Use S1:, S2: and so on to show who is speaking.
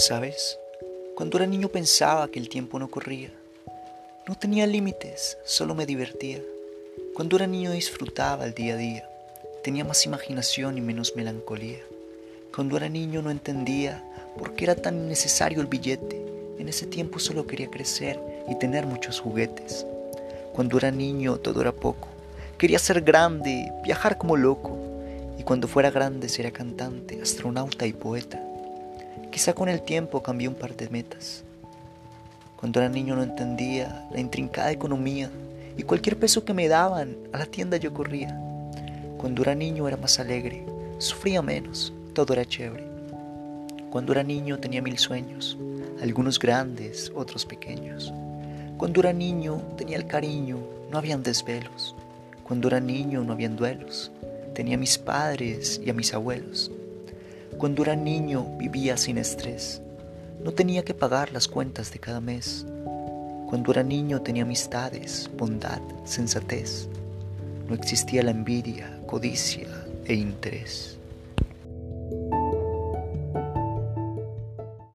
S1: ¿Sabes? Cuando era niño pensaba que el tiempo no corría. No tenía límites, solo me divertía. Cuando era niño disfrutaba el día a día. Tenía más imaginación y menos melancolía. Cuando era niño no entendía por qué era tan innecesario el billete. En ese tiempo solo quería crecer y tener muchos juguetes. Cuando era niño todo era poco. Quería ser grande, viajar como loco. Y cuando fuera grande sería cantante, astronauta y poeta. Quizá con el tiempo cambié un par de metas. Cuando era niño no entendía la intrincada economía y cualquier peso que me daban a la tienda yo corría. Cuando era niño era más alegre, sufría menos, todo era chévere. Cuando era niño tenía mil sueños, algunos grandes, otros pequeños. Cuando era niño tenía el cariño, no habían desvelos. Cuando era niño no habían duelos, tenía a mis padres y a mis abuelos. Cuando era niño vivía sin estrés. No tenía que pagar las cuentas de cada mes. Cuando era niño tenía amistades, bondad, sensatez. No existía la envidia, codicia e interés.